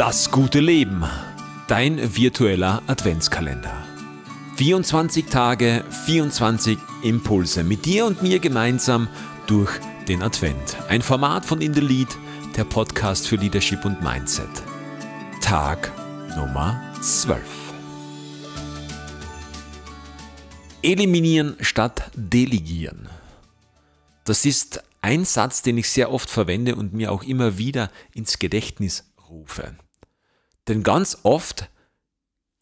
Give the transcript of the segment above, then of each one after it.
Das gute Leben. Dein virtueller Adventskalender. 24 Tage, 24 Impulse mit dir und mir gemeinsam durch den Advent. Ein Format von In the Lead, der Podcast für Leadership und Mindset. Tag Nummer 12. Eliminieren statt delegieren. Das ist ein Satz, den ich sehr oft verwende und mir auch immer wieder ins Gedächtnis rufe. Denn ganz oft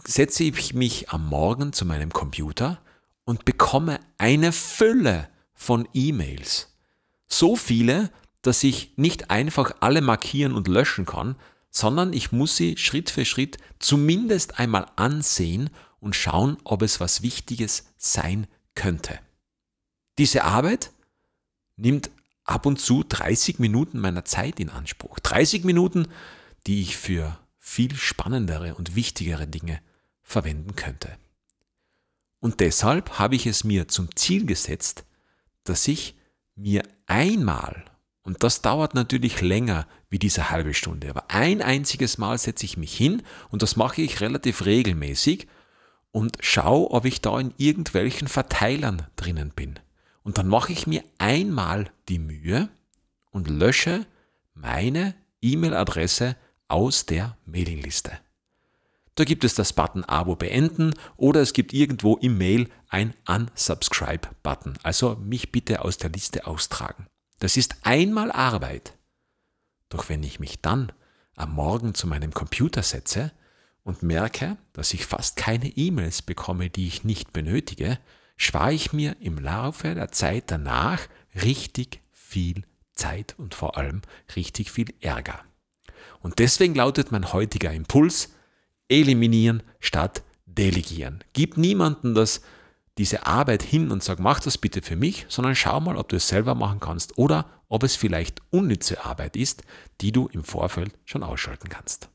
setze ich mich am Morgen zu meinem Computer und bekomme eine Fülle von E-Mails. So viele, dass ich nicht einfach alle markieren und löschen kann, sondern ich muss sie Schritt für Schritt zumindest einmal ansehen und schauen, ob es was Wichtiges sein könnte. Diese Arbeit nimmt ab und zu 30 Minuten meiner Zeit in Anspruch. 30 Minuten, die ich für viel spannendere und wichtigere Dinge verwenden könnte. Und deshalb habe ich es mir zum Ziel gesetzt, dass ich mir einmal, und das dauert natürlich länger wie diese halbe Stunde, aber ein einziges Mal setze ich mich hin und das mache ich relativ regelmäßig und schaue, ob ich da in irgendwelchen Verteilern drinnen bin. Und dann mache ich mir einmal die Mühe und lösche meine E-Mail-Adresse aus der Mailingliste. Da gibt es das Button Abo beenden oder es gibt irgendwo im Mail ein Unsubscribe-Button, also mich bitte aus der Liste austragen. Das ist einmal Arbeit. Doch wenn ich mich dann am Morgen zu meinem Computer setze und merke, dass ich fast keine E-Mails bekomme, die ich nicht benötige, spare ich mir im Laufe der Zeit danach richtig viel Zeit und vor allem richtig viel Ärger. Und deswegen lautet mein heutiger Impuls, eliminieren statt delegieren. Gib niemanden das, diese Arbeit hin und sag, mach das bitte für mich, sondern schau mal, ob du es selber machen kannst oder ob es vielleicht unnütze Arbeit ist, die du im Vorfeld schon ausschalten kannst.